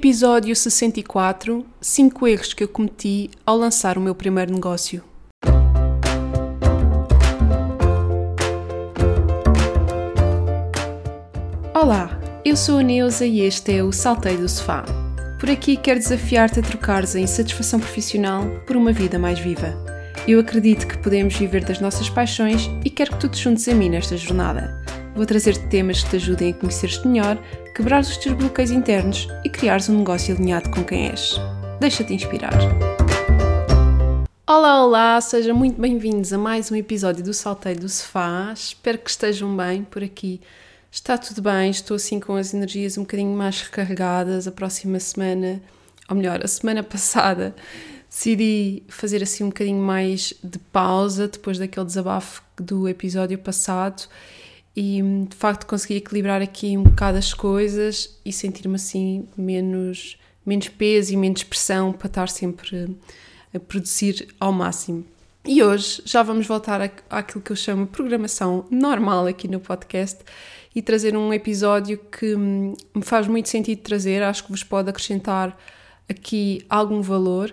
Episódio 64 5 erros que eu cometi ao lançar o meu primeiro negócio. Olá, eu sou a Neuza e este é o Salteio do Sofá. Por aqui quero desafiar-te a trocares a insatisfação profissional por uma vida mais viva. Eu acredito que podemos viver das nossas paixões e quero que tu te juntes a mim nesta jornada. Vou trazer-te temas que te ajudem a conhecer-te melhor, quebrar os teus bloqueios internos e criares um negócio alinhado com quem és. Deixa-te inspirar. Olá, olá, sejam muito bem-vindos a mais um episódio do Salteio do Sofá. Espero que estejam bem por aqui. Está tudo bem, estou assim com as energias um bocadinho mais recarregadas. A próxima semana, ou melhor, a semana passada, decidi fazer assim um bocadinho mais de pausa depois daquele desabafo do episódio passado e de facto consegui equilibrar aqui um bocado as coisas e sentir-me assim menos, menos peso e menos pressão para estar sempre a produzir ao máximo. E hoje já vamos voltar àquilo que eu chamo de programação normal aqui no podcast e trazer um episódio que me faz muito sentido trazer, acho que vos pode acrescentar aqui algum valor,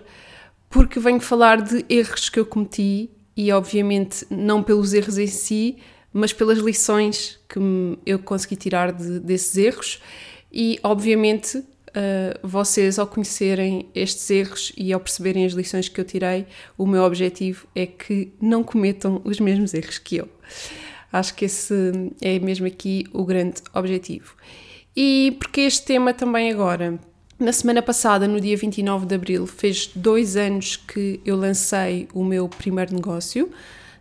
porque venho falar de erros que eu cometi e, obviamente, não pelos erros em si, mas pelas lições que eu consegui tirar de, desses erros e, obviamente, uh, vocês, ao conhecerem estes erros e ao perceberem as lições que eu tirei, o meu objetivo é que não cometam os mesmos erros que eu. Acho que esse é mesmo aqui o grande objetivo. E porque este tema também agora? Na semana passada, no dia 29 de abril, fez dois anos que eu lancei o meu primeiro negócio.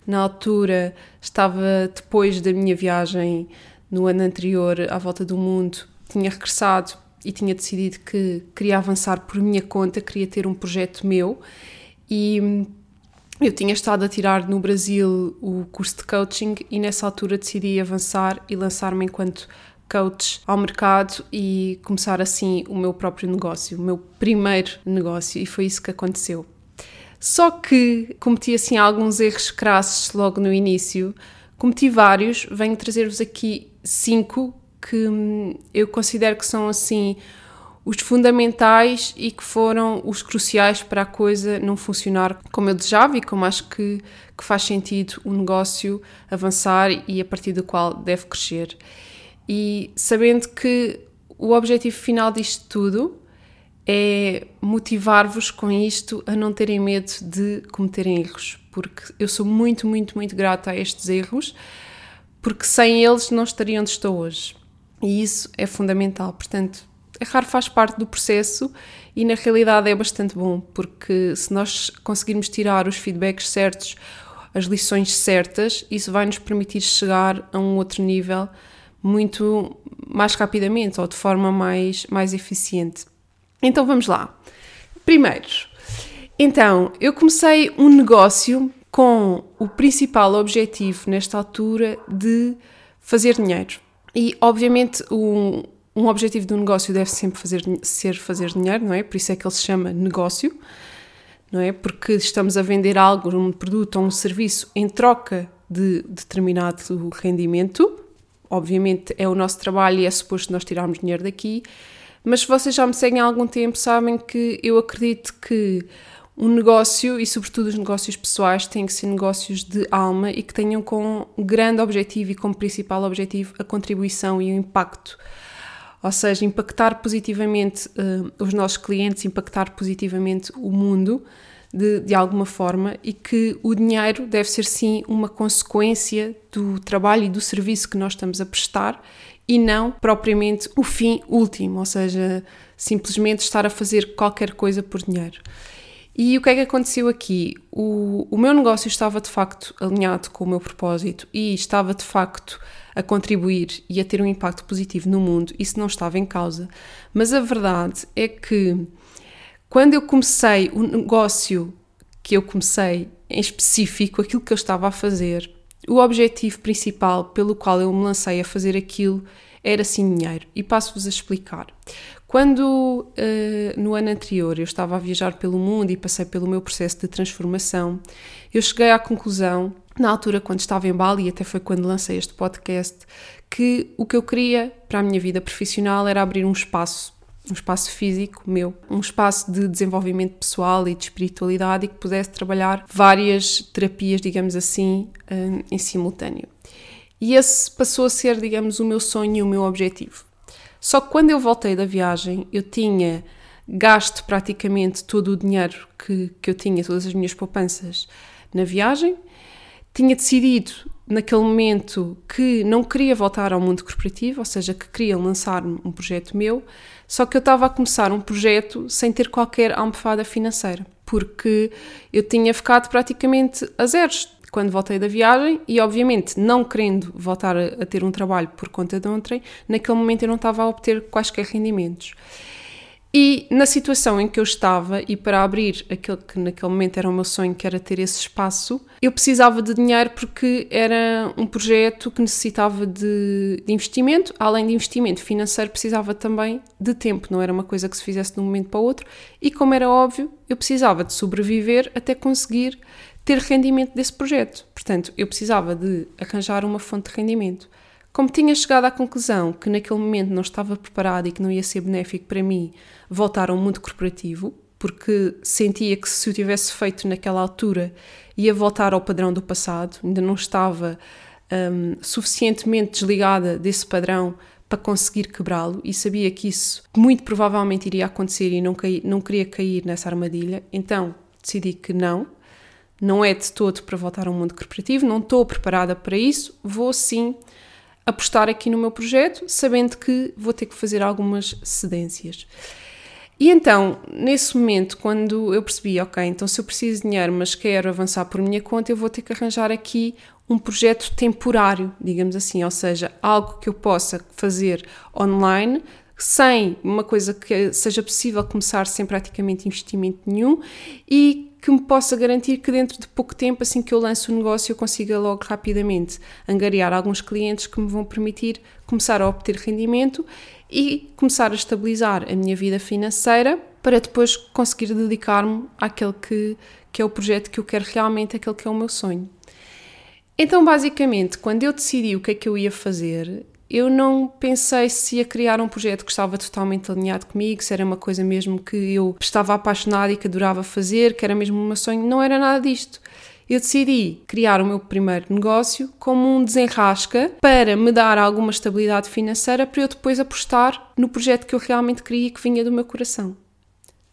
Na altura, estava depois da minha viagem no ano anterior à volta do mundo, tinha regressado e tinha decidido que queria avançar por minha conta, queria ter um projeto meu e eu tinha estado a tirar no Brasil o curso de coaching e nessa altura decidi avançar e lançar-me enquanto coach ao mercado e começar assim o meu próprio negócio, o meu primeiro negócio e foi isso que aconteceu. Só que cometi assim alguns erros crassos logo no início, cometi vários, venho trazer-vos aqui cinco que hum, eu considero que são assim os fundamentais e que foram os cruciais para a coisa não funcionar como eu desejava e como acho que, que faz sentido o negócio avançar e a partir do qual deve crescer. E sabendo que o objetivo final disto tudo é motivar-vos com isto a não terem medo de cometerem erros, porque eu sou muito, muito, muito grata a estes erros, porque sem eles não estaria onde estou hoje. E isso é fundamental. Portanto, errar faz parte do processo e na realidade é bastante bom, porque se nós conseguirmos tirar os feedbacks certos, as lições certas, isso vai nos permitir chegar a um outro nível muito mais rapidamente ou de forma mais, mais eficiente. Então vamos lá. Primeiro, então, eu comecei um negócio com o principal objetivo nesta altura de fazer dinheiro. E obviamente um, um objetivo do negócio deve sempre fazer, ser fazer dinheiro, não é? Por isso é que ele se chama negócio, não é? Porque estamos a vender algo, um produto ou um serviço em troca de determinado rendimento. Obviamente é o nosso trabalho e é suposto nós tirarmos dinheiro daqui, mas se vocês já me seguem há algum tempo, sabem que eu acredito que um negócio, e sobretudo os negócios pessoais, têm que ser negócios de alma e que tenham como grande objetivo e como principal objetivo a contribuição e o impacto. Ou seja, impactar positivamente uh, os nossos clientes, impactar positivamente o mundo de, de alguma forma e que o dinheiro deve ser sim uma consequência do trabalho e do serviço que nós estamos a prestar e não propriamente o fim último, ou seja, simplesmente estar a fazer qualquer coisa por dinheiro. E o que é que aconteceu aqui? O, o meu negócio estava de facto alinhado com o meu propósito e estava de facto a contribuir e a ter um impacto positivo no mundo, isso não estava em causa. Mas a verdade é que quando eu comecei o negócio que eu comecei em específico, aquilo que eu estava a fazer, o objetivo principal pelo qual eu me lancei a fazer aquilo era sim dinheiro. E passo-vos a explicar. Quando uh, no ano anterior eu estava a viajar pelo mundo e passei pelo meu processo de transformação, eu cheguei à conclusão na altura, quando estava em Bali, e até foi quando lancei este podcast, que o que eu queria para a minha vida profissional era abrir um espaço um espaço físico meu, um espaço de desenvolvimento pessoal e de espiritualidade e que pudesse trabalhar várias terapias, digamos assim, hum, em simultâneo. E esse passou a ser, digamos, o meu sonho e o meu objetivo. Só que quando eu voltei da viagem, eu tinha gasto praticamente todo o dinheiro que, que eu tinha, todas as minhas poupanças na viagem, tinha decidido naquele momento que não queria voltar ao mundo corporativo, ou seja, que queria lançar um projeto meu, só que eu estava a começar um projeto sem ter qualquer almofada financeira, porque eu tinha ficado praticamente a zeros quando voltei da viagem e, obviamente, não querendo voltar a, a ter um trabalho por conta de ontem, naquele momento eu não estava a obter quaisquer rendimentos. E na situação em que eu estava, e para abrir aquele que naquele momento era o meu sonho, que era ter esse espaço, eu precisava de dinheiro porque era um projeto que necessitava de, de, investimento. Além de investimento financeiro, precisava também de tempo, não era uma coisa que se fizesse de um momento para o outro. E como era óbvio, eu precisava de sobreviver até conseguir ter rendimento desse projeto. Portanto, eu precisava de arranjar uma fonte de rendimento. Como tinha chegado à conclusão que naquele momento não estava preparado e que não ia ser benéfico para mim voltar ao mundo corporativo, porque sentia que se o tivesse feito naquela altura ia voltar ao padrão do passado, ainda não estava um, suficientemente desligada desse padrão para conseguir quebrá-lo e sabia que isso muito provavelmente iria acontecer e não, caí, não queria cair nessa armadilha, então decidi que não, não é de todo para voltar ao mundo corporativo, não estou preparada para isso, vou sim apostar aqui no meu projeto, sabendo que vou ter que fazer algumas cedências. E então, nesse momento, quando eu percebi, ok, então se eu preciso de dinheiro, mas quero avançar por minha conta, eu vou ter que arranjar aqui um projeto temporário, digamos assim, ou seja, algo que eu possa fazer online sem uma coisa que seja possível começar sem praticamente investimento nenhum e que me possa garantir que dentro de pouco tempo, assim que eu lanço o negócio, eu consiga logo rapidamente angariar alguns clientes que me vão permitir começar a obter rendimento e começar a estabilizar a minha vida financeira para depois conseguir dedicar-me àquele que, que é o projeto que eu quero realmente, aquele que é o meu sonho. Então, basicamente, quando eu decidi o que é que eu ia fazer, eu não pensei se ia criar um projeto que estava totalmente alinhado comigo, se era uma coisa mesmo que eu estava apaixonada e que adorava fazer, que era mesmo meu sonho. Não era nada disto. Eu decidi criar o meu primeiro negócio como um desenrasca para me dar alguma estabilidade financeira para eu depois apostar no projeto que eu realmente queria que vinha do meu coração.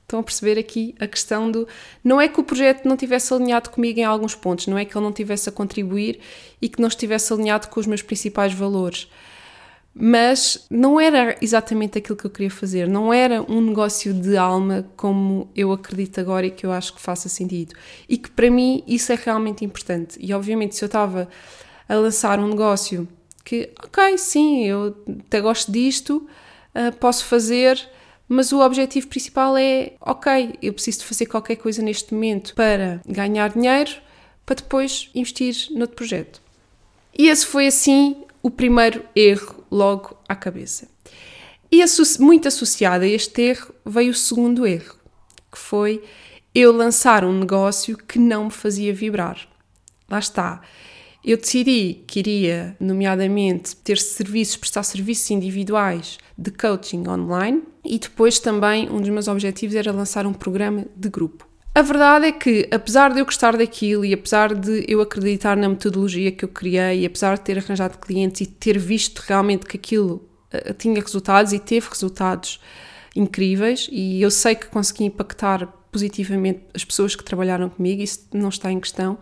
Estão a perceber aqui a questão do. Não é que o projeto não tivesse alinhado comigo em alguns pontos, não é que ele não tivesse a contribuir e que não estivesse alinhado com os meus principais valores mas não era exatamente aquilo que eu queria fazer, não era um negócio de alma como eu acredito agora e que eu acho que faça sentido. E que para mim isso é realmente importante. E obviamente, se eu estava a lançar um negócio que, ok, sim, eu até gosto disto, uh, posso fazer, mas o objetivo principal é, ok, eu preciso de fazer qualquer coisa neste momento para ganhar dinheiro, para depois investir noutro projeto. E esse foi assim o primeiro erro logo à cabeça. E muito associado a este erro veio o segundo erro, que foi eu lançar um negócio que não me fazia vibrar. Lá está. Eu decidi que iria, nomeadamente, ter serviços, prestar serviços individuais de coaching online e depois também um dos meus objetivos era lançar um programa de grupo. A verdade é que, apesar de eu gostar daquilo e apesar de eu acreditar na metodologia que eu criei, e apesar de ter arranjado clientes e ter visto realmente que aquilo uh, tinha resultados e teve resultados incríveis, e eu sei que consegui impactar positivamente as pessoas que trabalharam comigo, isso não está em questão,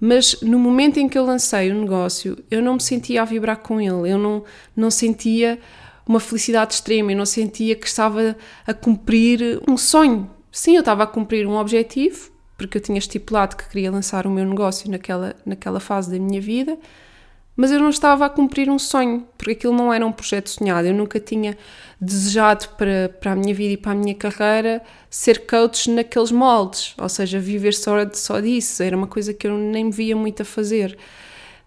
mas no momento em que eu lancei o negócio, eu não me sentia a vibrar com ele, eu não, não sentia uma felicidade extrema, eu não sentia que estava a cumprir um sonho Sim, eu estava a cumprir um objetivo, porque eu tinha estipulado que queria lançar o meu negócio naquela, naquela fase da minha vida, mas eu não estava a cumprir um sonho, porque aquilo não era um projeto sonhado. Eu nunca tinha desejado para, para a minha vida e para a minha carreira ser coach naqueles moldes, ou seja, viver só, só disso. Era uma coisa que eu nem me via muito a fazer.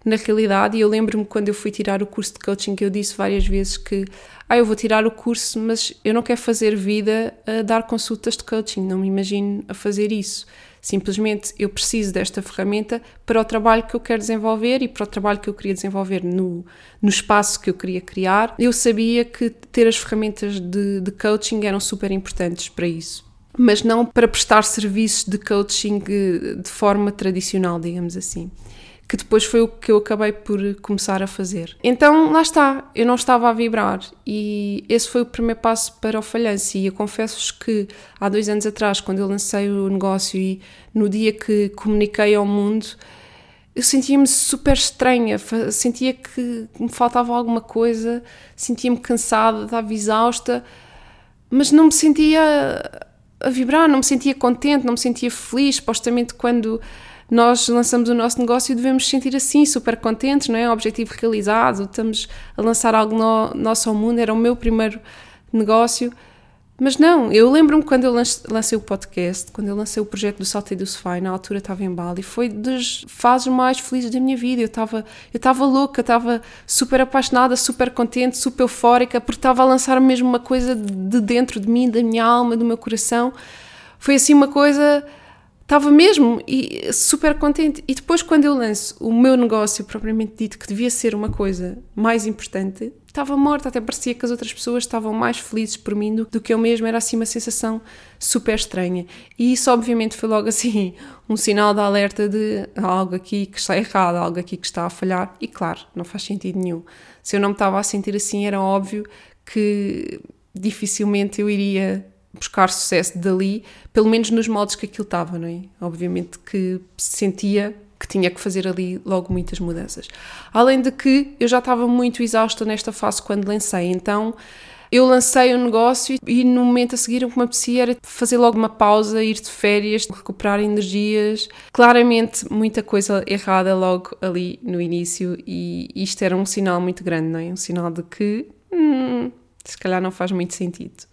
na realidade, e eu lembro-me quando eu fui tirar o curso de coaching que eu disse várias vezes que ah, eu vou tirar o curso, mas eu não quero fazer vida a dar consultas de coaching, não me imagino a fazer isso. Simplesmente eu preciso desta ferramenta para o trabalho que eu quero desenvolver e para o trabalho que eu queria desenvolver no, no espaço que eu queria criar. Eu sabia que ter as ferramentas de, de coaching eram super importantes para isso mas não para prestar serviços de coaching eh, de forma tradicional, digamos assim. Que depois foi o que eu acabei por começar a fazer. Então lá está, eu não estava a vibrar e esse foi o primeiro passo para o falhanço. E eu confesso-vos que há dois anos atrás, quando eu lancei o negócio e no dia que comuniquei ao mundo, eu sentia-me super estranha, sentia que me faltava alguma coisa, sentia-me cansada, estava exausta, mas não me sentia a vibrar, não me sentia contente, não me sentia feliz. Supostamente, quando nós lançamos o nosso negócio, devemos sentir assim, super contentes, não é? Objetivo realizado, estamos a lançar algo no, nosso ao mundo. Era o meu primeiro negócio mas não, eu lembro-me quando eu lancei o podcast, quando eu lancei o projeto do Salto e do Sofá, na altura estava em Bali, foi das fases mais felizes da minha vida. Eu estava eu estava louca, estava super apaixonada, super contente, super eufórica, porque estava a lançar mesmo uma coisa de dentro de mim, da minha alma, do meu coração. Foi assim uma coisa estava mesmo e super contente. E depois, quando eu lanço o meu negócio propriamente dito, que devia ser uma coisa mais importante, estava morta. Até parecia que as outras pessoas estavam mais felizes por mim do, que eu mesmo. Era assim uma sensação super estranha. E isso, obviamente, foi logo assim um sinal de alerta de algo aqui que está errado, algo aqui que está a falhar. E claro, não faz sentido nenhum. Se eu não me estava a sentir assim, era óbvio que dificilmente eu iria buscar sucesso dali, pelo menos nos moldes que aquilo estava, não é? Obviamente que sentia que tinha que fazer ali logo muitas mudanças. Além de que eu já estava muito exausta nesta fase quando lancei, então eu lancei o negócio e no momento a seguir o que me apetecia era fazer logo uma pausa, ir de férias, recuperar energias. Claramente muita coisa errada logo ali no início e isto era um sinal muito grande, não é? Um sinal de que hum, se calhar não faz muito sentido.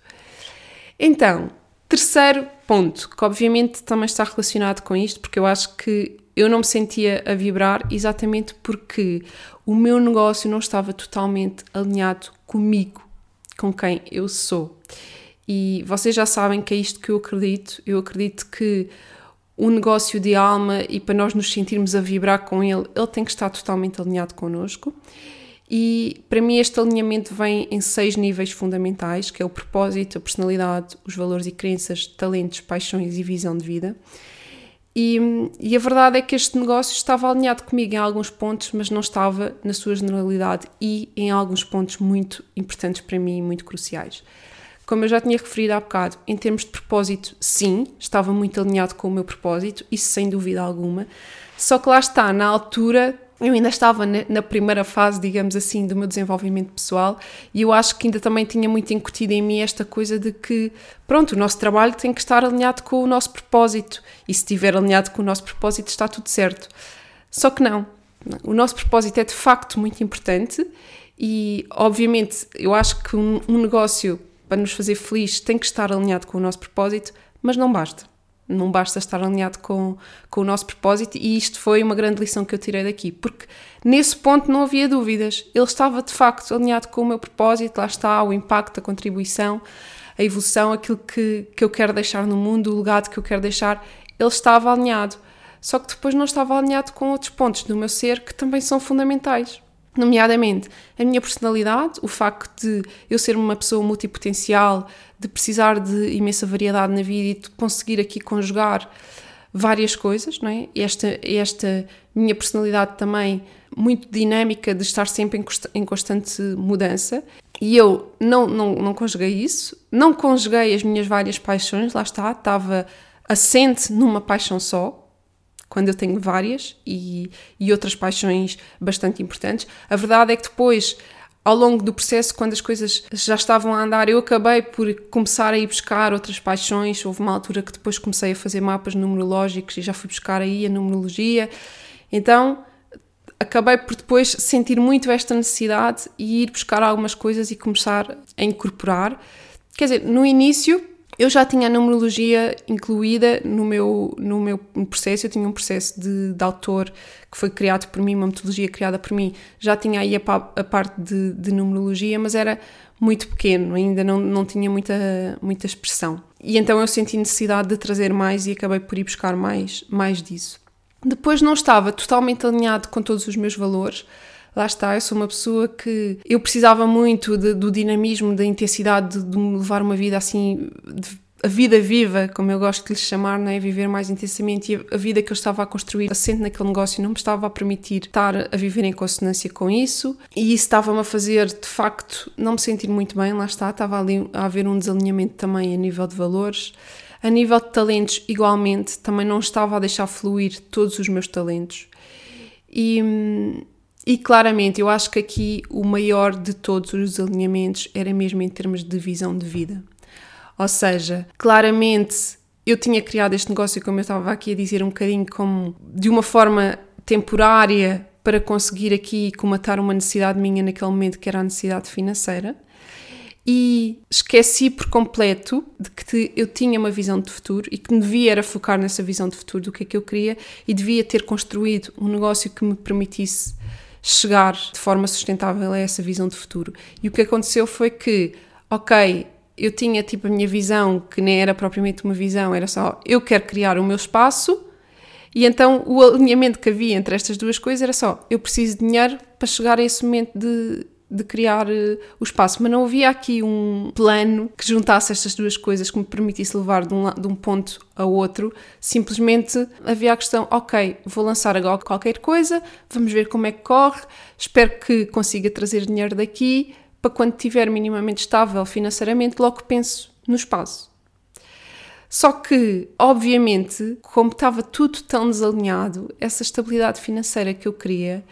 Então, terceiro ponto, que obviamente também está relacionado com isto, porque eu acho que eu não me sentia a vibrar exatamente porque o meu negócio não estava totalmente alinhado comigo, com quem eu sou. E vocês já sabem que é isto que eu acredito. Eu acredito que o negócio de alma e para nós nos sentirmos a vibrar com ele, ele tem que estar totalmente alinhado connosco. E para mim este alinhamento vem em seis níveis fundamentais, que é o propósito, a personalidade, os valores e crenças, talentos, paixões e visão de vida. E, e, a verdade é que este negócio estava alinhado comigo em alguns pontos, mas não estava na sua generalidade e em alguns pontos muito importantes para mim e muito cruciais. Como eu já tinha referido há bocado, em termos de propósito, sim, estava muito alinhado com o meu propósito, isso sem dúvida alguma. Só que lá está, na altura eu ainda estava na primeira fase, digamos assim, do meu desenvolvimento pessoal e eu acho que ainda também tinha muito incutido em mim esta coisa de que, pronto, o nosso trabalho tem que estar alinhado com o nosso propósito e se estiver alinhado com o nosso propósito está tudo certo. Só que não. O nosso propósito é de facto muito importante e, obviamente, eu acho que um, um negócio para nos fazer feliz tem que estar alinhado com o nosso propósito, mas não basta. Não basta estar alinhado com, com o nosso propósito, e isto foi uma grande lição que eu tirei daqui, porque nesse ponto não havia dúvidas. Ele estava de facto alinhado com o meu propósito, lá está o impacto, a contribuição, a evolução, aquilo que, que eu quero deixar no mundo, o legado que eu quero deixar, ele estava alinhado. Só que depois não estava alinhado com outros pontos do meu ser que também são fundamentais nomeadamente a minha personalidade, o facto de eu ser uma pessoa multipotencial, de precisar de imensa variedade na vida e de conseguir aqui conjugar várias coisas, não é? Esta, esta minha personalidade também muito dinâmica de estar sempre em constante mudança e eu não, não, não conjuguei isso, não conjuguei as minhas várias paixões, lá está, estava assente numa paixão só, quando eu tenho várias e, e outras paixões bastante importantes. A verdade é que depois ao longo do processo, quando as coisas já estavam a andar, eu acabei por começar a ir buscar outras paixões. Houve uma altura que depois comecei a fazer mapas numerológicos e já fui buscar aí a numerologia. Então, acabei por depois sentir muito esta necessidade e ir buscar algumas coisas e começar a incorporar. Quer dizer, no início eu já tinha a numerologia incluída no meu, no meu processo, eu tinha um processo de, de autor que foi criado por mim, uma metodologia criada por mim, já tinha aí a, a parte de, de, numerologia, mas era muito pequeno, ainda não, não tinha muita, muita expressão. E então eu senti necessidade de trazer mais e acabei por ir buscar mais, mais disso. Depois não estava totalmente alinhado com todos os meus valores, lá está, eu sou uma pessoa que eu precisava muito de, do dinamismo, da intensidade de, de levar uma vida assim, de, a vida viva, como eu gosto de lhe chamar, não é? Viver mais intensamente e a vida que eu estava a construir assente naquele negócio não me estava a permitir estar a viver em consonância com isso e isso estava-me a fazer, de facto, não me sentir muito bem, lá está, estava ali a haver um desalinhamento também a nível de valores. A nível de talentos, igualmente, também não estava a deixar fluir todos os meus talentos. E, hum, e claramente, eu acho que aqui o maior de todos os alinhamentos era mesmo em termos de visão de vida. Ou seja, claramente eu tinha criado este negócio, como eu estava aqui a dizer, um bocadinho como de uma forma temporária para conseguir aqui comatar uma necessidade minha naquele momento, que era a necessidade financeira. E esqueci por completo de que eu tinha uma visão de futuro e que devia era focar nessa visão de futuro do que é que eu queria e devia ter construído um negócio que me permitisse chegar de forma sustentável a essa visão de futuro. E o que aconteceu foi que, ok, eu tinha tipo a minha visão, que nem era propriamente uma visão, era só eu quero criar o meu espaço, e então o alinhamento que havia entre estas duas coisas era só eu preciso de dinheiro para chegar a esse momento de de criar uh, o espaço, mas não havia aqui um plano que juntasse estas duas coisas, que me permitisse levar de um, de um ponto a outro. Simplesmente havia a questão: ok, vou lançar agora qualquer coisa, vamos ver como é que corre, espero que consiga trazer dinheiro daqui, para quando estiver minimamente estável financeiramente, logo penso no espaço. Só que, obviamente, como estava tudo tão desalinhado, essa estabilidade financeira que eu queria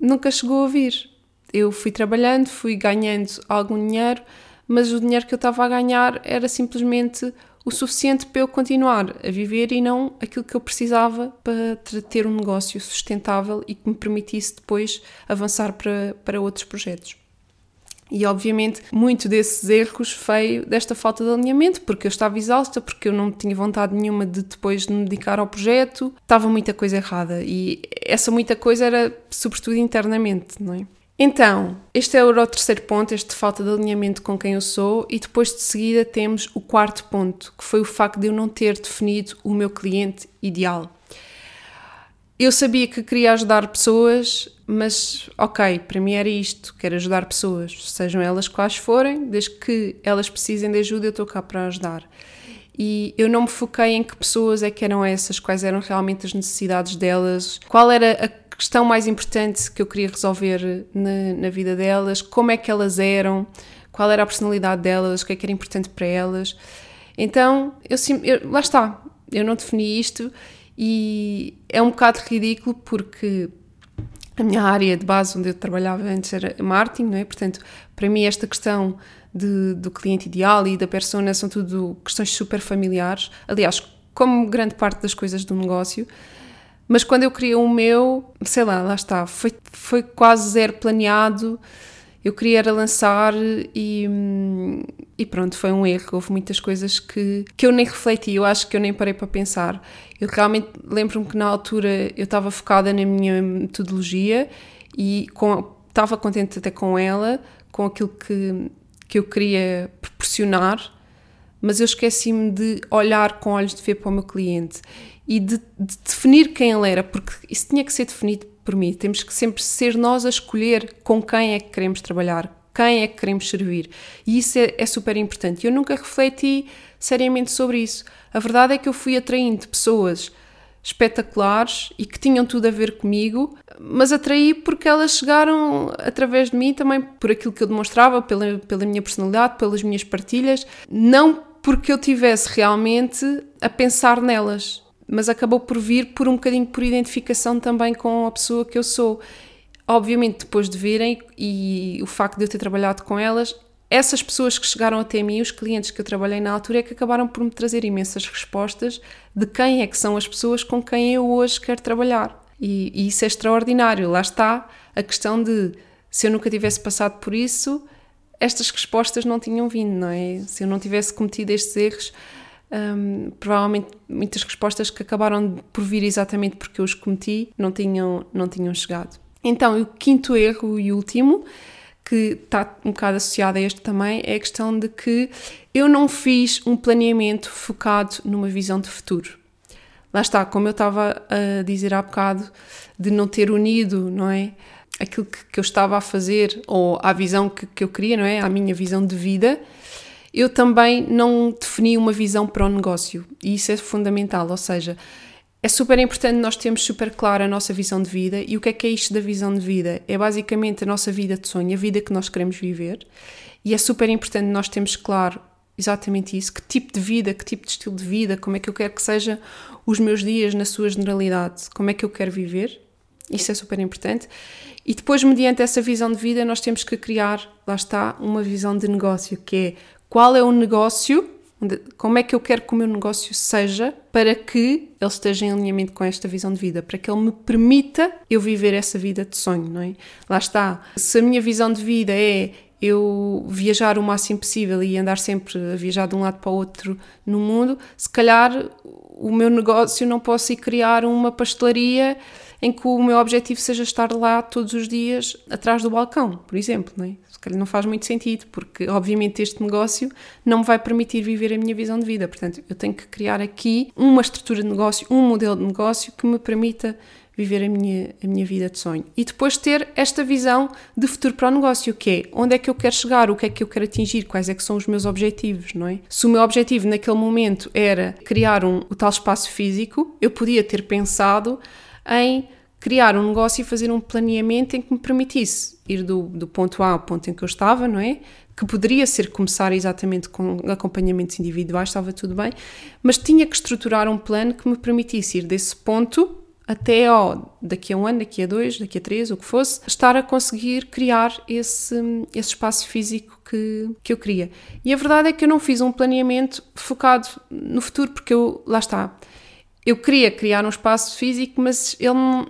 nunca chegou a vir eu fui trabalhando, fui ganhando algum dinheiro, mas o dinheiro que eu estava a ganhar era simplesmente o suficiente para eu continuar a viver e não aquilo que eu precisava para ter um negócio sustentável e que me permitisse depois avançar para, para outros projetos. E obviamente muito desses erros veio desta falta de alinhamento, porque eu estava exausta, porque eu não tinha vontade nenhuma de depois de me dedicar ao projeto, estava muita coisa errada e essa muita coisa era sobretudo internamente, não é? Então, este é o terceiro ponto, este falta de alinhamento com quem eu sou, e depois de seguida temos o quarto ponto, que foi o facto de eu não ter definido o meu cliente ideal. Eu sabia que queria ajudar pessoas, mas ok, para mim era isto: quero ajudar pessoas, sejam elas quais forem, desde que elas precisem de ajuda, eu estou cá para ajudar. E eu não me foquei em que pessoas é que eram essas, quais eram realmente as necessidades delas, qual era a questão mais importante que eu queria resolver na, na vida delas, como é que elas eram, qual era a personalidade delas, o que é que era importante para elas. Então, eu, eu, lá está, eu não defini isto e é um bocado ridículo porque a minha área de base onde eu trabalhava antes era marketing, não é? Portanto, para mim esta questão de, do cliente ideal e da persona são tudo questões super familiares. Aliás, como grande parte das coisas do negócio, mas quando eu criei o meu, sei lá, lá está, foi, foi quase zero planeado. Eu queria era lançar e, e pronto, foi um erro. Houve muitas coisas que, que eu nem refleti, eu acho que eu nem parei para pensar. Eu realmente lembro-me que na altura eu estava focada na minha metodologia e com, estava contente até com ela, com aquilo que, que eu queria proporcionar, mas eu esqueci-me de olhar com olhos de ver para o meu cliente e de, de, definir quem ele era, porque isso tinha que ser definido por mim. Temos que sempre ser nós a escolher com quem é que queremos trabalhar, quem é que queremos servir. E isso é, é super importante. Eu nunca refleti seriamente sobre isso. A verdade é que eu fui atraindo pessoas espetaculares e que tinham tudo a ver comigo, mas atraí porque elas chegaram através de mim também por aquilo que eu demonstrava, pela, pela minha personalidade, pelas minhas partilhas, não porque eu tivesse realmente a pensar nelas mas acabou por vir por um bocadinho por identificação também com a pessoa que eu sou. Obviamente, depois de virem e o facto de eu ter trabalhado com elas, essas pessoas que chegaram até mim, os clientes que eu trabalhei na altura, é que acabaram por me trazer imensas respostas de quem é que são as pessoas com quem eu hoje quero trabalhar. E, e isso é extraordinário. Lá está a questão de se eu nunca tivesse passado por isso, estas respostas não tinham vindo, não é? Se eu não tivesse cometido estes erros, um, provavelmente muitas respostas que acabaram por vir exatamente porque eu os cometi não tinham, não tinham chegado. Então, o quinto erro e último, que está um bocado associado a este também, é a questão de que eu não fiz um planeamento focado numa visão de futuro. Lá está, como eu estava a dizer há bocado, de não ter unido, não é? Aquilo que, que eu estava a fazer, ou a visão que, que eu queria, não é? A minha visão de vida, eu também não defini uma visão para o negócio. E isso é fundamental, ou seja, é super importante nós termos super clara a nossa visão de vida e o que é que é isto da visão de vida? É basicamente a nossa vida de sonho, a vida que nós queremos viver e é super importante nós termos claro exatamente isso, que tipo de vida, que tipo de estilo de vida, como é que eu quero que seja os meus dias na sua generalidade, como é que eu quero viver, isso é super importante. E depois, mediante essa visão de vida, nós temos que criar, lá está, uma visão de negócio, que é qual é o negócio como é que eu quero que o meu negócio seja para que ele esteja em alinhamento com esta visão de vida, para que ele me permita eu viver essa vida de sonho, não é? Lá está. Se a minha visão de vida é eu viajar o máximo possível e andar sempre a viajar de um lado para o outro no mundo, se calhar o meu negócio não posso ir criar uma pastelaria em que o meu objetivo seja estar lá todos os dias atrás do balcão, por exemplo, não é? Calhar não faz muito sentido, porque obviamente este negócio não me vai permitir viver a minha visão de vida. Portanto, eu tenho que criar aqui uma estrutura de negócio, um modelo de negócio que me permita viver a minha, a minha vida de sonho. E depois ter esta visão de futuro para o negócio, que é onde é que eu quero chegar, o que é que eu quero atingir, quais é que são os meus objetivos, não é? Se o meu objetivo naquele momento era criar um, o tal espaço físico, eu podia ter pensado em criar um negócio e fazer um planeamento em que me permitisse ir do, do ponto A ao ponto em que eu estava, não é? Que poderia ser começar exatamente com acompanhamentos individuais, estava tudo bem, mas tinha que estruturar um plano que me permitisse ir desse ponto até ao, daqui a um ano, daqui a dois, daqui a três, o que fosse, estar a conseguir criar esse, esse espaço físico que, que eu queria. E a verdade é que eu não fiz um planeamento focado no futuro, porque eu, lá está, eu queria criar um espaço físico, mas ele não,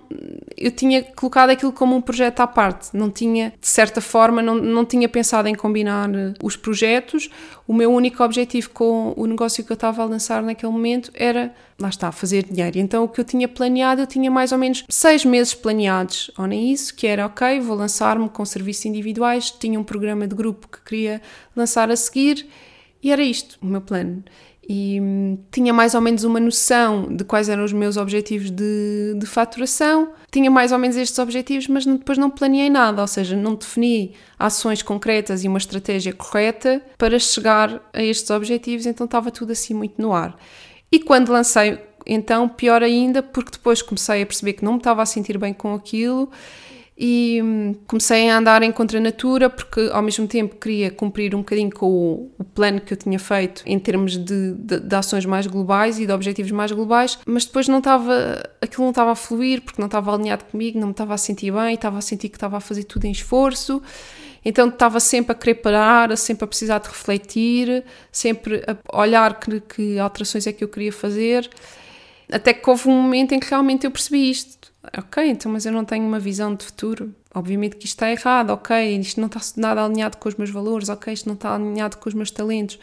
eu tinha colocado aquilo como um projeto à parte. Não tinha, de certa forma, não, não tinha pensado em combinar eh, os projetos. O meu único objetivo com o negócio que eu estava a lançar naquele momento era, lá está, fazer dinheiro. Então o que eu tinha planeado, eu tinha mais ou menos seis meses planeados, ou nem isso, que era ok, vou lançar-me com serviços individuais, tinha um programa de grupo que queria lançar a seguir e era isto, o meu plano e hum, tinha mais ou menos uma noção de quais eram os meus objetivos de, de faturação, tinha mais ou menos estes objetivos, mas depois não planeei nada, ou seja, não defini ações concretas e uma estratégia correta para chegar a estes objetivos, então estava tudo assim muito no ar. E quando lancei, então, pior ainda, porque depois comecei a perceber que não me estava a sentir bem com aquilo e hum, comecei a andar em contra natura porque ao mesmo tempo queria cumprir um bocadinho com o, o plano que eu tinha feito em termos de, de, de, ações mais globais e de objetivos mais globais, mas depois não estava, aquilo não estava a fluir porque não estava alinhado comigo, não me estava a sentir bem, estava a sentir que estava a fazer tudo em esforço, então estava sempre a querer parar, sempre a precisar de refletir, sempre a olhar que, que alterações é que eu queria fazer, até que houve um momento em que realmente eu percebi isto ok, então mas eu não tenho uma visão de futuro. Obviamente que isto está errado, ok, isto não está nada alinhado com os meus valores, ok, isto não está alinhado com os meus talentos.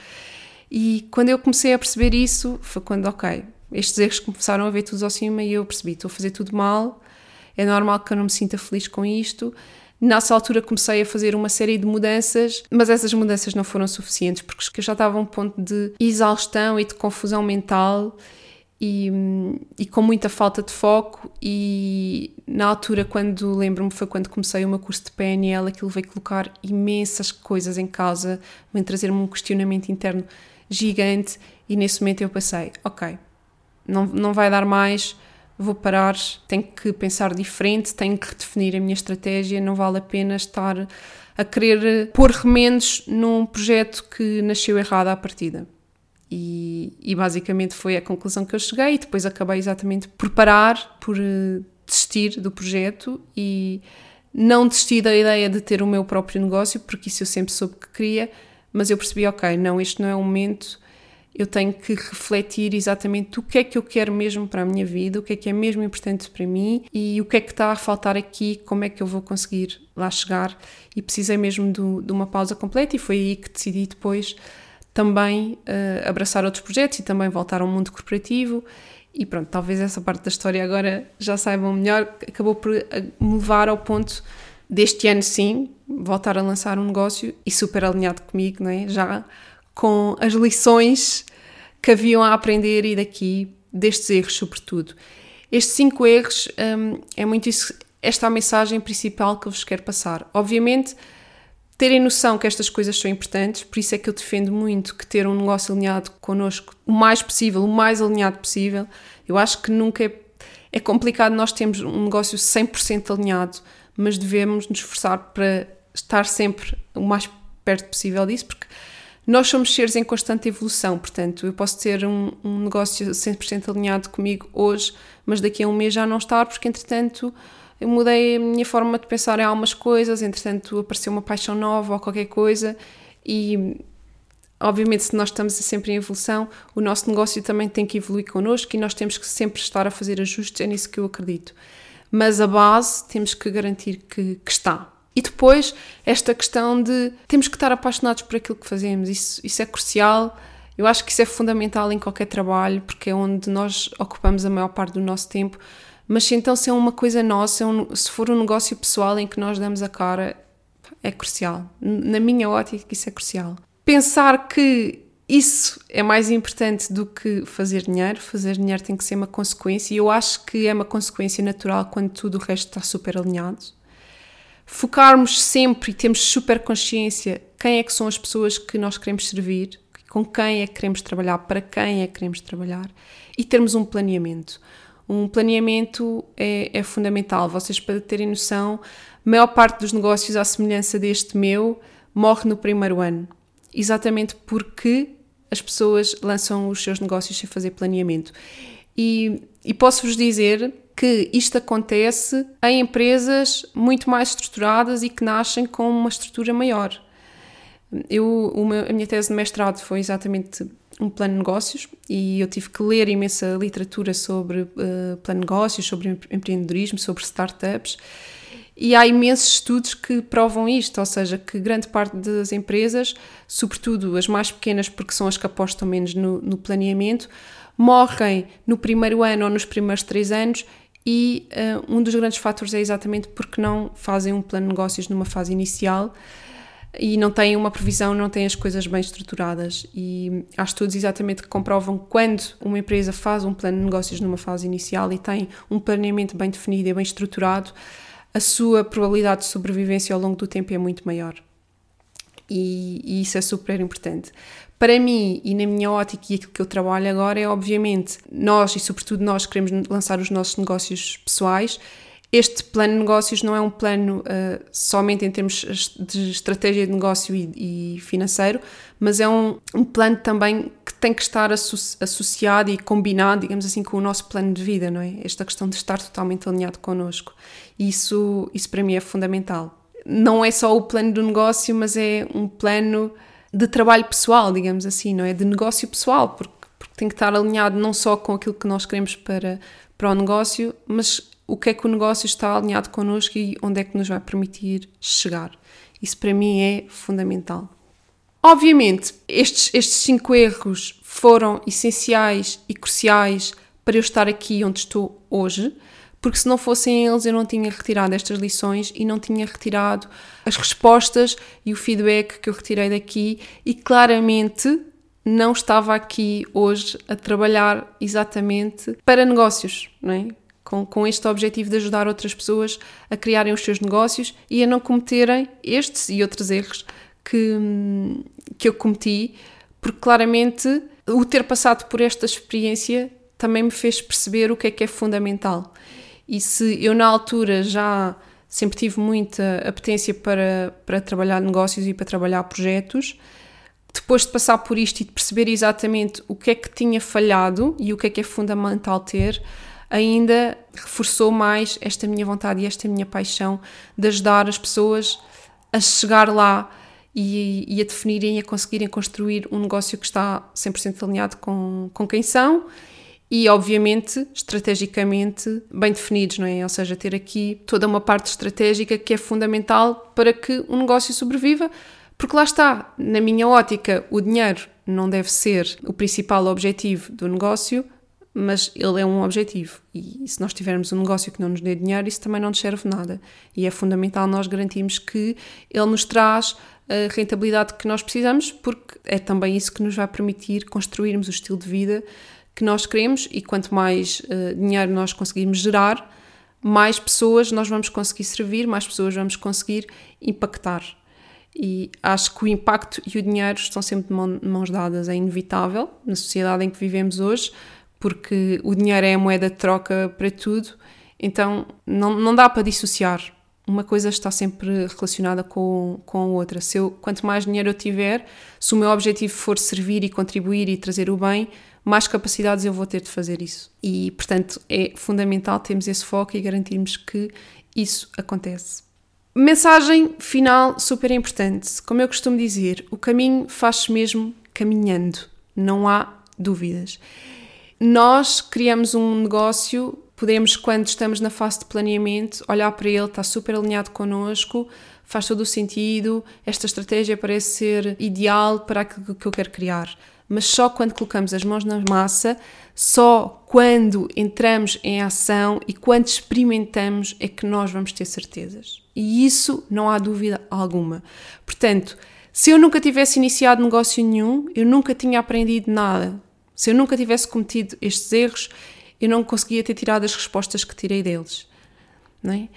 E quando eu comecei a perceber isso, foi quando, ok, estes erros começaram a ver tudo ao cima e eu percebi, estou a fazer tudo mal, é normal que eu não me sinta feliz com isto. Nessa altura comecei a fazer uma série de mudanças, mas essas mudanças não foram suficientes porque eu já estava a um ponto de exaustão e de confusão mental e, e, com muita falta de foco e na altura quando lembro-me foi quando comecei o meu curso de PNL aquilo veio colocar imensas coisas em causa veio trazer-me um questionamento interno gigante e nesse momento eu pensei ok não, não vai dar mais vou parar tenho que pensar diferente tenho que redefinir a minha estratégia não vale a pena estar a querer pôr remendos num projeto que nasceu errado à partida e, e, basicamente foi a conclusão que eu cheguei. E depois acabei exatamente por parar, por uh, desistir do projeto e não desisti da ideia de ter o meu próprio negócio, porque isso eu sempre soube que queria, mas eu percebi: ok, não, este não é o momento. eu tenho que refletir exatamente o que é que eu quero mesmo para a minha vida, o que é que é mesmo importante para mim e o que é que está a faltar aqui, como é que eu vou conseguir lá chegar. E precisei mesmo do, de uma pausa completa e foi aí que decidi depois também uh, abraçar outros projetos e também voltar ao mundo corporativo. E pronto, talvez essa parte da história agora já saibam melhor. Acabou por eh, me levar ao ponto deste ano, sim, voltar a lançar um negócio e super alinhado comigo, não é? Já com as lições que haviam a aprender e daqui destes erros, sobretudo. Estes cinco erros um, é muito isso, esta é a mensagem principal que eu vos quero passar. Obviamente, terem noção que estas coisas são importantes, por isso é que eu defendo muito que ter um negócio alinhado connosco o mais possível, o mais alinhado possível. Eu acho que nunca é, é complicado nós termos um negócio 100% alinhado, mas devemos nos esforçar para estar sempre o mais perto possível disso, porque nós somos seres em constante evolução, portanto, eu posso ter um, um negócio 100% alinhado comigo hoje, mas daqui a um mês já não estar, porque entretanto eu mudei a minha forma de pensar em algumas coisas, entretanto apareceu uma paixão nova ou qualquer coisa e obviamente se nós estamos sempre em evolução, o nosso negócio também tem que evoluir connosco e nós temos que sempre estar a fazer ajustes, é nisso que eu acredito. Mas a base temos que garantir que, que está, e depois, esta questão de temos que estar apaixonados por aquilo que fazemos, isso, isso é crucial. Eu acho que isso é fundamental em qualquer trabalho, porque é onde nós ocupamos a maior parte do nosso tempo. Mas se então se é uma coisa nossa, se for um negócio pessoal em que nós damos a cara, é crucial. Na minha ótica, isso é crucial. Pensar que isso é mais importante do que fazer dinheiro. Fazer dinheiro tem que ser uma consequência, e eu acho que é uma consequência natural quando tudo o resto está super alinhado focarmos sempre e termos super consciência quem é que são as pessoas que nós queremos servir, com quem é que queremos trabalhar, para quem é que queremos trabalhar e termos um planeamento. Um planeamento é, é fundamental. Vocês, para terem noção, a maior parte dos negócios, à semelhança deste meu, morre no primeiro ano. Exatamente porque as pessoas lançam os seus negócios sem fazer planeamento. E, e posso-vos dizer que isto acontece em empresas muito mais estruturadas e que nascem com uma estrutura maior. Eu, uma, a minha tese de mestrado foi exatamente um plano de negócios e eu tive que ler imensa literatura sobre uh, plano de negócios, sobre empreendedorismo, sobre startups. E há imensos estudos que provam isto, ou seja, que grande parte das empresas, sobretudo as mais pequenas porque são as que apostam menos no, no planeamento, morrem no primeiro ano ou nos primeiros três anos e uh, um dos grandes fatores é exatamente porque não fazem um plano de negócios numa fase inicial e não têm uma previsão, não têm as coisas bem estruturadas. E há estudos exatamente que comprovam quando uma empresa faz um plano de negócios numa fase inicial e tem um planeamento bem definido e bem estruturado, a sua probabilidade de sobrevivência ao longo do tempo é muito maior. E, e isso é super importante. Para mim e na minha ótica e aquilo que eu trabalho agora é, obviamente, nós e sobretudo nós queremos lançar os nossos negócios pessoais. Este plano de negócios não é um plano uh, somente em termos de estratégia de negócio e, e financeiro, mas é um, um, plano também que tem que estar asso associado e combinado, digamos assim, com o nosso plano de vida, não é? Esta questão de estar totalmente alinhado connosco. Isso, isso para mim é fundamental. Não é só o plano do negócio, mas é um plano de trabalho pessoal, digamos assim, não é? De negócio pessoal, porque, porque tem que estar alinhado não só com aquilo que nós queremos para, para o negócio, mas o que é que o negócio está alinhado connosco e onde é que nos vai permitir chegar. Isso para mim é fundamental. Obviamente, estes, estes cinco erros foram essenciais e cruciais para eu estar aqui onde estou hoje porque se não fossem eles eu não tinha retirado estas lições e não tinha retirado as respostas e o feedback que eu retirei daqui e claramente não estava aqui hoje a trabalhar exatamente para negócios, não é? Com, com este objetivo de ajudar outras pessoas a criarem os seus negócios e a não cometerem estes e outros erros que, que eu cometi, porque claramente o ter passado por esta experiência também me fez perceber o que é que é fundamental. E se eu na altura já sempre tive muita apetência para, para trabalhar negócios e para trabalhar projetos, depois de passar por isto e de perceber exatamente o que é que tinha falhado e o que é que é fundamental ter, ainda reforçou mais esta minha vontade e esta minha paixão de ajudar as pessoas a chegar lá e, e a definirem e a conseguirem construir um negócio que está 100% alinhado com, com quem são e, obviamente, estrategicamente bem definidos, não é? Ou seja, ter aqui toda uma parte estratégica que é fundamental para que um negócio sobreviva, porque lá está, na minha ótica, o dinheiro não deve ser o principal objetivo do negócio, mas ele é um objetivo. E se nós tivermos um negócio que não nos dê dinheiro, isso também não nos serve nada. E é fundamental nós garantirmos que ele nos traz a rentabilidade que nós precisamos, porque é também isso que nos vai permitir construirmos o estilo de vida que nós queremos e quanto mais uh, dinheiro nós conseguirmos gerar, mais pessoas nós vamos conseguir servir, mais pessoas vamos conseguir impactar. E acho que o impacto e o dinheiro estão sempre de mãos dadas, é inevitável na sociedade em que vivemos hoje, porque o dinheiro é a moeda de troca para tudo, então não, não dá para dissociar. Uma coisa está sempre relacionada com, com a outra. Se eu, quanto mais dinheiro eu tiver, se o meu objetivo for servir e contribuir e trazer o bem, mais capacidades eu vou ter de fazer isso. E, portanto, é fundamental termos esse foco e garantirmos que isso acontece. Mensagem final super importante. Como eu costumo dizer, o caminho faz-se mesmo caminhando, não há dúvidas. Nós criamos um negócio, podemos, quando estamos na fase de planeamento, olhar para ele, está super alinhado connosco, faz todo o sentido, esta estratégia parece ser ideal para aquilo que eu quero criar mas só quando colocamos as mãos na massa, só quando entramos em ação e quando experimentamos é que nós vamos ter certezas. E isso não há dúvida alguma. Portanto, se eu nunca tivesse iniciado negócio nenhum, eu nunca tinha aprendido nada. Se eu nunca tivesse cometido estes erros, eu não conseguia ter tirado as respostas que tirei deles. Não é?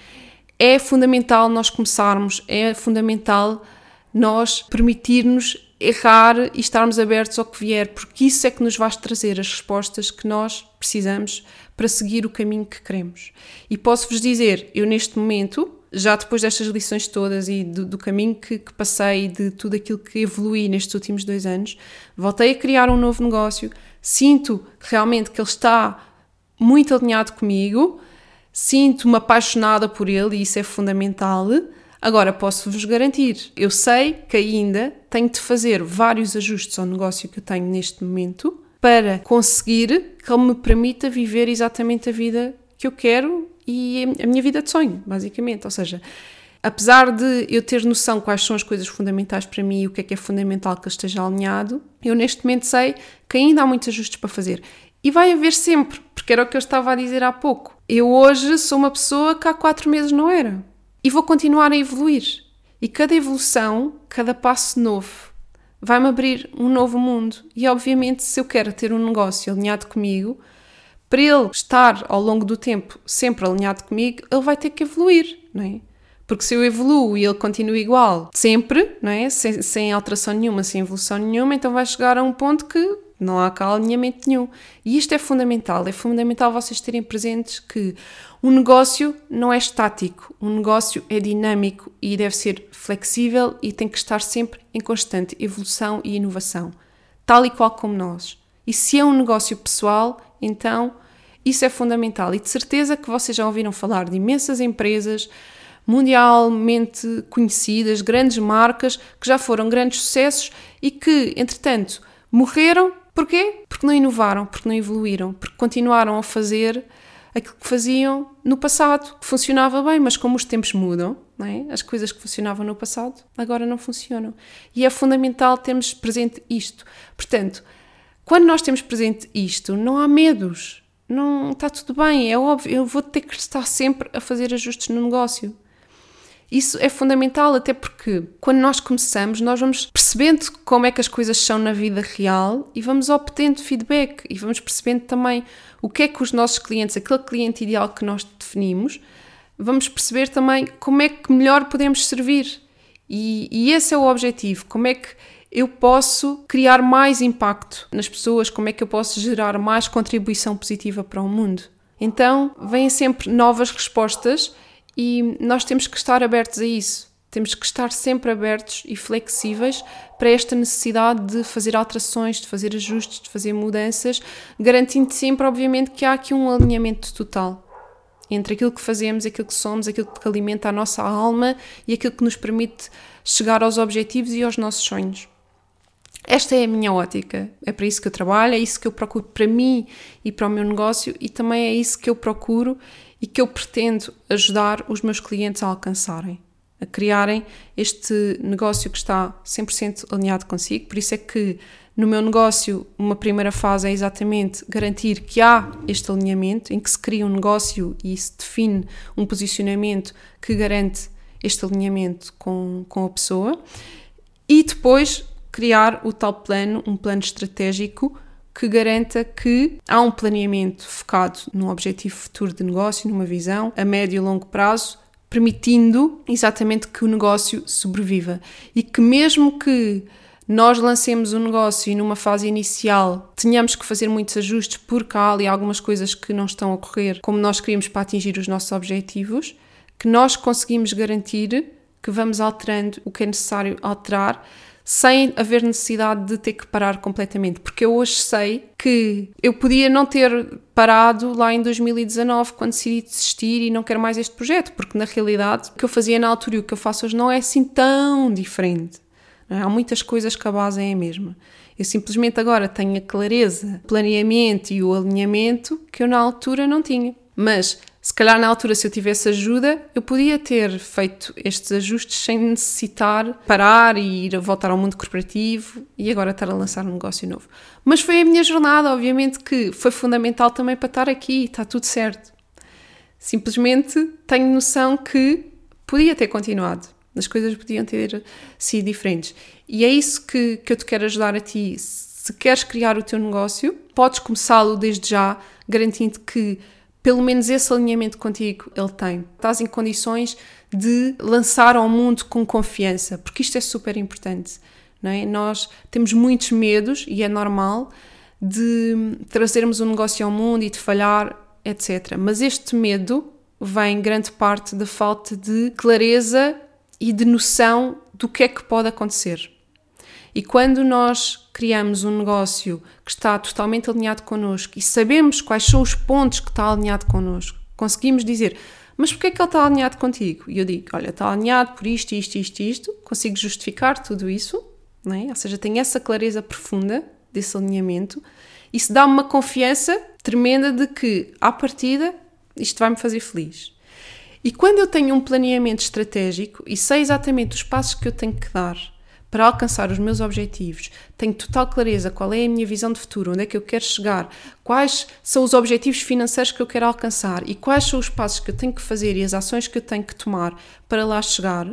é fundamental nós começarmos, é fundamental nós permitirmos errar e estarmos abertos ao que vier, porque isso é que nos vai trazer as respostas que nós precisamos para seguir o caminho que queremos. E posso-vos dizer, eu neste momento, já depois destas lições todas e do, do caminho que, que passei, de tudo aquilo que evolui nestes últimos dois anos, voltei a criar um novo negócio, sinto realmente que ele está muito alinhado comigo, sinto-me apaixonada por ele e isso é fundamental Agora, posso-vos garantir, eu sei que ainda tenho de fazer vários ajustes ao negócio que eu tenho neste momento para conseguir que ele me permita viver exatamente a vida que eu quero e a minha vida de sonho, basicamente. Ou seja, apesar de eu ter noção quais são as coisas fundamentais para mim e o que é que é fundamental que eu esteja alinhado, eu neste momento sei que ainda há muitos ajustes para fazer. E vai haver sempre, porque era o que eu estava a dizer há pouco. Eu hoje sou uma pessoa que há quatro meses não era e vou continuar a evoluir. E cada evolução, cada passo novo, vai-me abrir um novo mundo. E obviamente, se eu quero ter um negócio alinhado comigo, para ele estar ao longo do tempo sempre alinhado comigo, ele vai ter que evoluir, não é? Porque se eu evoluo e ele continua igual sempre, não é? Sem, sem alteração nenhuma, sem evolução nenhuma, então vai chegar a um ponto que não há cá alinhamento nenhum. E isto é fundamental, é fundamental vocês terem presentes que um negócio não é estático, um negócio é dinâmico e deve ser flexível e tem que estar sempre em constante evolução e inovação, tal e qual como nós. E se é um negócio pessoal, então isso é fundamental. E de certeza que vocês já ouviram falar de imensas empresas mundialmente conhecidas, grandes marcas que já foram grandes sucessos e que, entretanto, morreram Porquê? Porque não inovaram, porque não evoluíram, porque continuaram a fazer aquilo que faziam no passado, que funcionava bem, mas como os tempos mudam, é? as coisas que funcionavam no passado agora não funcionam. E é fundamental termos presente isto. Portanto, quando nós temos presente isto, não há medos, não está tudo bem, é óbvio, eu vou ter que estar sempre a fazer ajustes no negócio. Isso é fundamental, até porque quando nós começamos, nós vamos percebendo como é que as coisas são na vida real e vamos obtendo feedback e vamos percebendo também o que é que os nossos clientes, aquele cliente ideal que nós definimos, vamos perceber também como é que melhor podemos servir. E, e esse é o objetivo: como é que eu posso criar mais impacto nas pessoas, como é que eu posso gerar mais contribuição positiva para o mundo. Então, vêm sempre novas respostas e nós temos que estar abertos a isso. Temos que estar sempre abertos e flexíveis para esta necessidade de fazer alterações, de fazer ajustes, de fazer mudanças, garantindo sempre, obviamente, que há aqui um alinhamento total. entre aquilo que fazemos, aquilo que somos, aquilo que alimenta a nossa alma e aquilo que nos permite chegar aos objetivos e aos nossos sonhos. Esta é a minha ótica, é para isso que eu trabalho, é isso que eu procuro para mim e para o meu negócio e também é isso que eu procuro e que eu pretendo ajudar os meus clientes a alcançarem, a criarem este negócio que está 100% alinhado consigo. Por isso é que no meu negócio, uma primeira fase é exatamente garantir que há este alinhamento, em que se cria um negócio e se define um posicionamento que garante este alinhamento com, com a pessoa. E depois criar o tal plano, um plano estratégico que garanta que há um planeamento focado num objetivo futuro de negócio, numa visão a médio e longo prazo, permitindo exatamente que o negócio sobreviva. E que mesmo que nós lancemos um negócio e numa fase inicial tenhamos que fazer muitos ajustes porque há ali algumas coisas que não estão a ocorrer como nós queríamos para atingir os nossos objetivos, que nós conseguimos garantir que vamos alterando o que é necessário alterar sem haver necessidade de ter que parar completamente, porque eu hoje sei que eu podia não ter parado lá em 2019 quando decidi desistir e não quero mais este projeto, porque na realidade o que eu fazia na altura e o que eu faço hoje não é assim tão diferente. É? Há muitas coisas que a base é a mesma. Eu simplesmente agora tenho a clareza, o planeamento e o alinhamento que eu na altura não tinha. Mas se calhar na altura, se eu tivesse ajuda, eu podia ter feito estes ajustes sem necessitar parar e ir voltar ao mundo corporativo e agora estar a lançar um negócio novo. Mas foi a minha jornada, obviamente, que foi fundamental também para estar aqui, está tudo certo. Simplesmente tenho noção que podia ter continuado, as coisas podiam ter sido diferentes. E é isso que, que eu te quero ajudar a ti. Se queres criar o teu negócio, podes começá-lo desde já, garantindo que pelo menos esse alinhamento contigo ele tem. Estás em condições de lançar ao mundo com confiança, porque isto é super importante. Não é? Nós temos muitos medos e é normal de trazermos um negócio ao mundo e de falhar, etc. Mas este medo vem grande parte da falta de clareza e de noção do que é que pode acontecer. E quando nós criamos um negócio que está totalmente alinhado connosco e sabemos quais são os pontos que está alinhado connosco, conseguimos dizer, mas porquê é que ele está alinhado contigo? E eu digo, olha, está alinhado por isto, isto, isto, isto, consigo justificar tudo isso, não é? ou seja, tenho essa clareza profunda desse alinhamento, isso dá-me uma confiança tremenda de que, à partida, isto vai-me fazer feliz. E quando eu tenho um planeamento estratégico e sei exatamente os passos que eu tenho que dar para alcançar os meus objetivos, tenho total clareza qual é a minha visão de futuro, onde é que eu quero chegar, quais são os objetivos financeiros que eu quero alcançar e quais são os passos que eu tenho que fazer e as ações que eu tenho que tomar para lá chegar.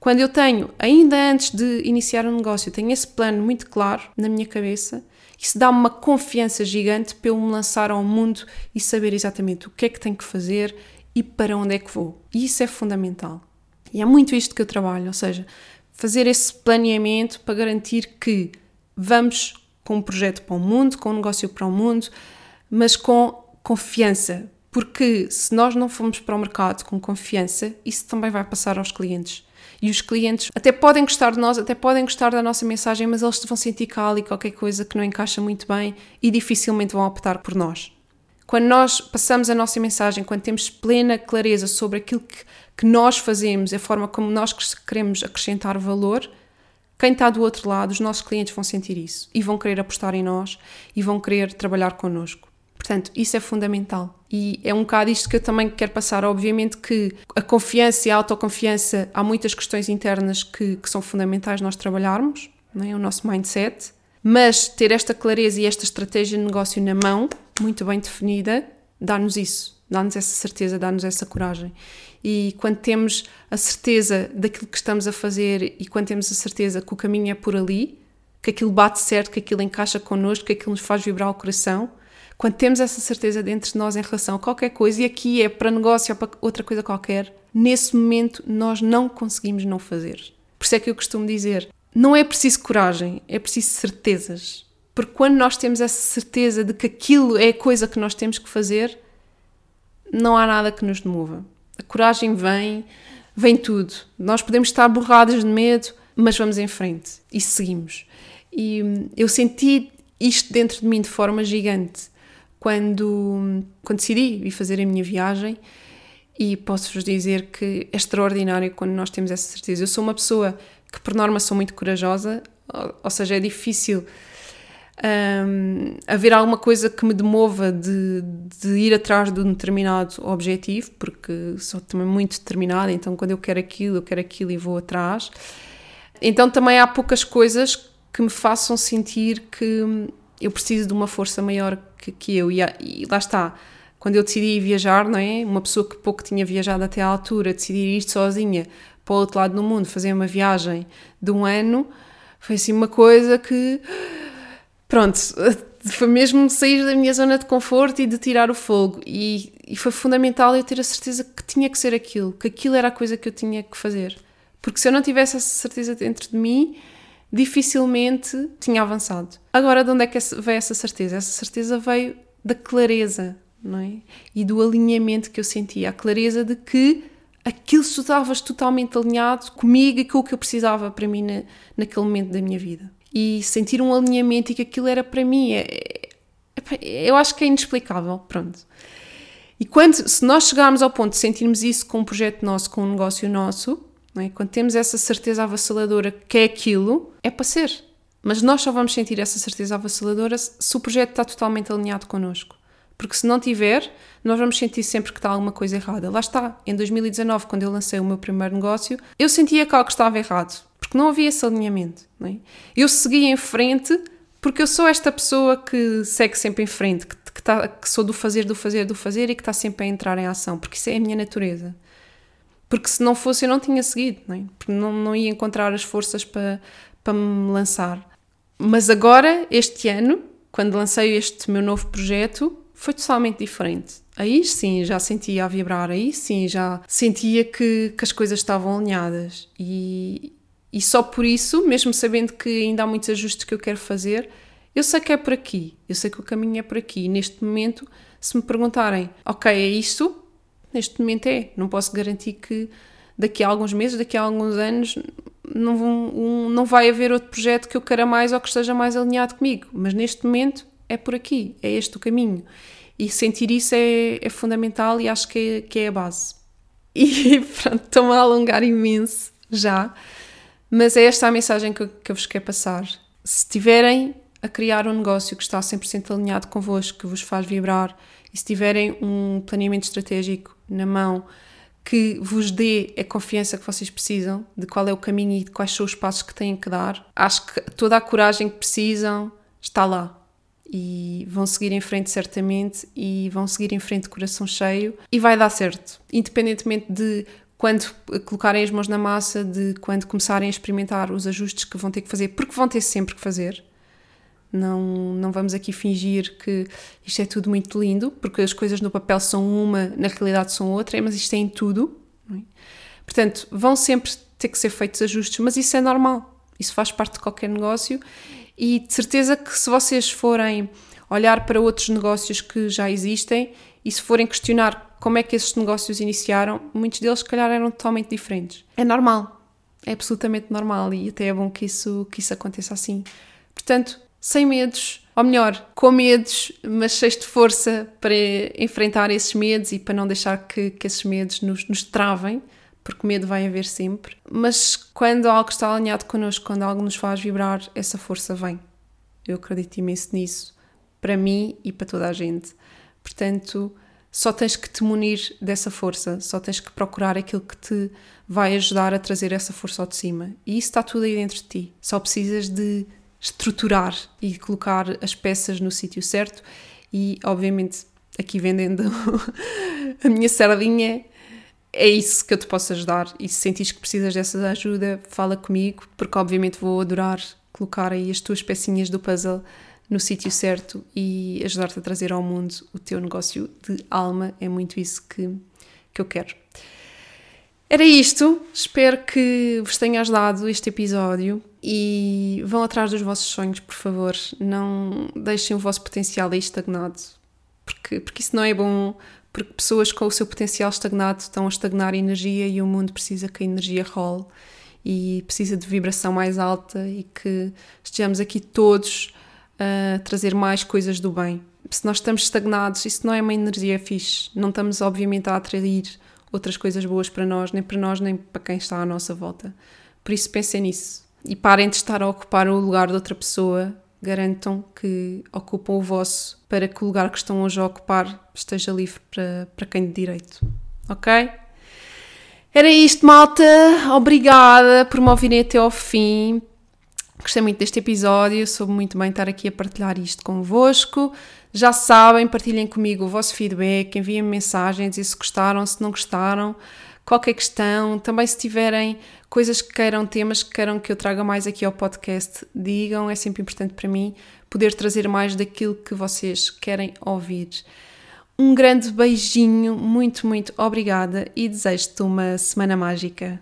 Quando eu tenho, ainda antes de iniciar um negócio, tenho esse plano muito claro na minha cabeça, isso dá-me uma confiança gigante para eu me lançar ao mundo e saber exatamente o que é que tenho que fazer e para onde é que vou. E isso é fundamental. E é muito isto que eu trabalho, ou seja, fazer esse planeamento para garantir que vamos com um projeto para o mundo, com um negócio para o mundo, mas com confiança, porque se nós não formos para o mercado com confiança, isso também vai passar aos clientes. E os clientes até podem gostar de nós, até podem gostar da nossa mensagem, mas eles vão sentir cá ali qualquer coisa que não encaixa muito bem e dificilmente vão optar por nós. Quando nós passamos a nossa mensagem, quando temos plena clareza sobre aquilo que que nós fazemos, a forma como nós queremos acrescentar valor, quem está do outro lado, os nossos clientes vão sentir isso e vão querer apostar em nós e vão querer trabalhar connosco. Portanto, isso é fundamental. E é um bocado isto que eu também quero passar. Obviamente que a confiança e a autoconfiança, há muitas questões internas que, que são fundamentais nós trabalharmos, não é? o nosso mindset, mas ter esta clareza e esta estratégia de negócio na mão, muito bem definida, dá-nos isso, dá-nos essa certeza, dá-nos essa coragem e quando temos a certeza daquilo que estamos a fazer e quando temos a certeza que o caminho é por ali, que aquilo bate certo, que aquilo encaixa connosco, que aquilo nos faz vibrar o coração, quando temos essa certeza dentro de nós em relação a qualquer coisa, e aqui é para negócio ou para outra coisa qualquer, nesse momento nós não conseguimos não fazer. Por isso é que eu costumo dizer: não é preciso coragem, é preciso certezas. Porque quando nós temos essa certeza de que aquilo é a coisa que nós temos que fazer, não há nada que nos demova. A coragem vem, vem tudo. Nós podemos estar borradas de medo, mas vamos em frente e seguimos. E hum, eu senti isto dentro de mim de forma gigante quando, quando decidi ir fazer a minha viagem e posso-vos dizer que é extraordinário quando nós temos essa certeza. Eu sou uma pessoa que, por norma, sou muito corajosa, ou seja, é difícil um, haver alguma coisa que me demova de, de, ir atrás de um determinado objetivo, porque sou também muito determinada, então quando eu quero aquilo, eu quero aquilo e vou atrás. Então também há poucas coisas que me façam sentir que eu preciso de uma força maior que, que eu. E, e, lá está, quando eu decidi viajar, não é? Uma pessoa que pouco tinha viajado até à altura, decidir ir sozinha para o outro lado do mundo, fazer uma viagem de um ano, foi assim uma coisa que pronto, foi mesmo sair da minha zona de conforto e de tirar o fogo. E, e, foi fundamental eu ter a certeza que tinha que ser aquilo, que aquilo era a coisa que eu tinha que fazer. Porque se eu não tivesse essa certeza dentro de mim, dificilmente tinha avançado. Agora, de onde é que veio essa certeza? Essa certeza veio da clareza, não é? E do alinhamento que eu sentia, a clareza de que aquilo estava totalmente alinhado comigo e com o que eu precisava para mim na, naquele momento da minha vida e sentir um alinhamento e que aquilo era para mim. É, é, eu acho que é inexplicável, pronto. E quando, se nós chegarmos ao ponto de sentirmos isso com um projeto nosso, com um negócio nosso, é? quando temos essa certeza avassaladora que é aquilo, é para ser. Mas nós só vamos sentir essa certeza avassaladora se o projeto está totalmente alinhado connosco. Porque se não tiver, nós vamos sentir sempre que está alguma coisa errada. Lá está, em 2019, quando eu lancei o meu primeiro negócio, eu sentia que algo estava errado porque não havia esse alinhamento. É? Eu segui em frente porque eu sou esta pessoa que segue sempre em frente, que, que, tá, que sou do fazer, do fazer, do fazer e que está sempre a entrar em ação, porque isso é a minha natureza. Porque se não fosse, eu não tinha seguido, não, é? porque não, não ia encontrar as forças para, para me lançar. Mas agora, este ano, quando lancei este meu novo projeto, foi totalmente diferente. Aí sim já sentia a vibrar, aí sim já sentia que, que as coisas estavam alinhadas. E, e só por isso, mesmo sabendo que ainda há muitos ajustes que eu quero fazer, eu sei que é por aqui, eu sei que o caminho é por aqui. E neste momento, se me perguntarem, ok, é isto, neste momento é. Não posso garantir que daqui a alguns meses, daqui a alguns anos, não, um, não vai haver outro projeto que eu queira mais ou que esteja mais alinhado comigo. Mas neste momento é por aqui, é este o caminho. E sentir isso é, é fundamental e acho que é, que é a base. E pronto, estou-me a alongar imenso já. Mas é esta a mensagem que, que eu vos quero passar. Se tiverem a criar um negócio que está 100% alinhado convosco, que vos faz vibrar, e se tiverem um planeamento estratégico na mão que vos dê a confiança que vocês precisam, de qual é o caminho e de quais são os passos que têm que dar, acho que toda a coragem que precisam está lá. E vão seguir em frente certamente e vão seguir em frente de coração cheio e vai dar certo. Independentemente de quando colocarem as mãos na massa, de quando começarem a experimentar os ajustes que vão ter que fazer, porque vão ter sempre que fazer. Não, não vamos aqui fingir que isto é tudo muito lindo, porque as coisas no papel são uma, na realidade são outra, mas isto é em tudo. É? Portanto, vão sempre ter que ser feitos ajustes, mas isso é normal, isso faz parte de qualquer negócio e de certeza que se vocês forem olhar para outros negócios que já existem e se forem questionar como é que esses negócios iniciaram, muitos deles, se calhar, eram totalmente diferentes. É normal, é absolutamente normal e até é bom que isso, que isso aconteça assim. Portanto, sem medos, ou melhor, com medos, mas cheios de força para enfrentar esses medos e para não deixar que, que esses medos nos, nos travem, porque medo vai haver sempre. Mas quando algo está alinhado connosco, quando algo nos faz vibrar, essa força vem. Eu acredito imenso nisso, para mim e para toda a gente. Portanto, só tens que te munir dessa força, só tens que procurar aquilo que te vai ajudar a trazer essa força ao de cima. E isso está tudo aí dentro de ti. Só precisas de estruturar e colocar as peças no sítio certo. E, obviamente, aqui vendendo a minha sardinha, é isso que eu te posso ajudar. E se sentires que precisas dessa ajuda, fala comigo, porque, obviamente, vou adorar colocar aí as tuas pecinhas do puzzle no sítio certo e ajudar-te a trazer ao mundo o teu negócio de alma. É muito isso que, que eu quero. Era isto, espero que vos tenha ajudado este episódio e vão atrás dos vossos sonhos, por favor. Não deixem o vosso potencial aí estagnado, porque, porque isso não é bom. Porque pessoas com o seu potencial estagnado estão a estagnar energia e o mundo precisa que a energia role e precisa de vibração mais alta e que estejamos aqui todos trazer mais coisas do bem. Se nós estamos estagnados, isso não é uma energia fixe. Não estamos, obviamente, a atrair outras coisas boas para nós, nem para nós, nem para quem está à nossa volta. Por isso, pensem nisso. E parem de estar a ocupar o lugar de outra pessoa. Garantam que ocupam o vosso para que o lugar que estão hoje a ocupar esteja livre para, para quem de direito. Ok? Era isto, malta. Obrigada por me ouvirem até ao fim. Gostei muito deste episódio, soube muito bem estar aqui a partilhar isto convosco. Já sabem, partilhem comigo o vosso feedback, enviem -me mensagens e se gostaram, se não gostaram, qualquer questão. Também se tiverem coisas que queiram, temas que queiram que eu traga mais aqui ao podcast, digam, é sempre importante para mim poder trazer mais daquilo que vocês querem ouvir. Um grande beijinho, muito, muito obrigada e desejo-te uma semana mágica.